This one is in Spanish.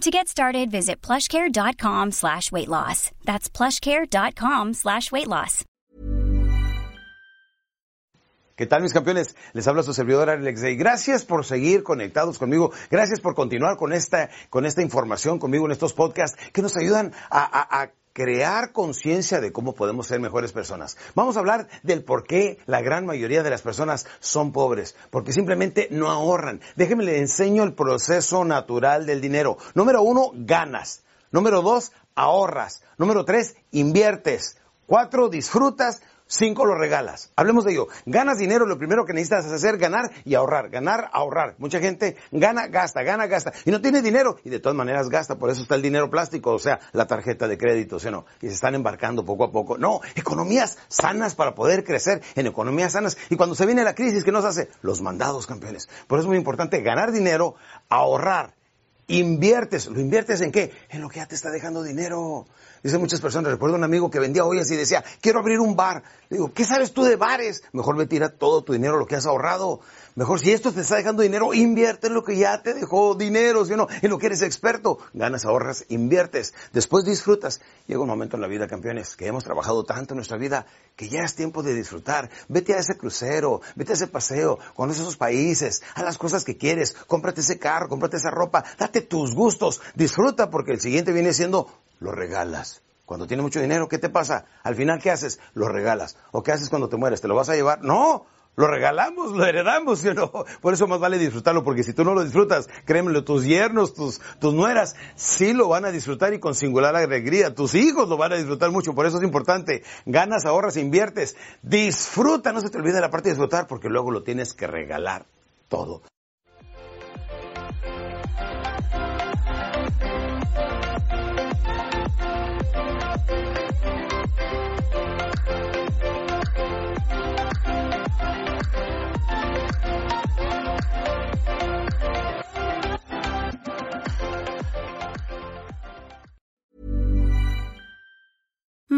To get started, visit plushcare.com slash weight loss. That's plushcare.com slash weight loss. ¿Qué tal mis campeones? Les habla su servidor Alex Day. Gracias por seguir conectados conmigo. Gracias por continuar con esta, con esta información conmigo en estos podcasts que nos ayudan a, a, a crear conciencia de cómo podemos ser mejores personas. Vamos a hablar del por qué la gran mayoría de las personas son pobres, porque simplemente no ahorran. Déjenme le enseño el proceso natural del dinero. Número uno, ganas. Número dos, ahorras. Número tres, inviertes. Cuatro, disfrutas. Cinco lo regalas. Hablemos de ello. Ganas dinero, lo primero que necesitas es hacer ganar y ahorrar. Ganar, ahorrar. Mucha gente gana, gasta, gana, gasta. Y no tiene dinero y de todas maneras gasta. Por eso está el dinero plástico, o sea, la tarjeta de crédito, ¿sí o no? Y se están embarcando poco a poco. No, economías sanas para poder crecer en economías sanas. Y cuando se viene la crisis, ¿qué nos hace? Los mandados, campeones. Por eso es muy importante ganar dinero, ahorrar. Inviertes. ¿Lo inviertes en qué? En lo que ya te está dejando dinero. Dicen muchas personas, recuerdo un amigo que vendía ollas y decía, quiero abrir un bar. Le digo, ¿qué sabes tú de bares? Mejor me tira todo tu dinero, lo que has ahorrado. Mejor si esto te está dejando dinero, invierte en lo que ya te dejó dinero, ¿sí o no? En lo que eres experto. Ganas, ahorras, inviertes. Después disfrutas. Llega un momento en la vida, campeones, que hemos trabajado tanto en nuestra vida que ya es tiempo de disfrutar. Vete a ese crucero, vete a ese paseo, conoce esos países, haz las cosas que quieres, cómprate ese carro, cómprate esa ropa, date tus gustos, disfruta porque el siguiente viene siendo lo regalas. Cuando tienes mucho dinero, ¿qué te pasa? Al final, ¿qué haces? Lo regalas. ¿O qué haces cuando te mueres? ¿Te lo vas a llevar? No, lo regalamos, lo heredamos, ¿sí o no? Por eso más vale disfrutarlo, porque si tú no lo disfrutas, créemelo, tus yernos, tus, tus nueras, sí lo van a disfrutar y con singular alegría. Tus hijos lo van a disfrutar mucho, por eso es importante. Ganas, ahorras, inviertes. Disfruta, no se te olvide la parte de disfrutar, porque luego lo tienes que regalar todo.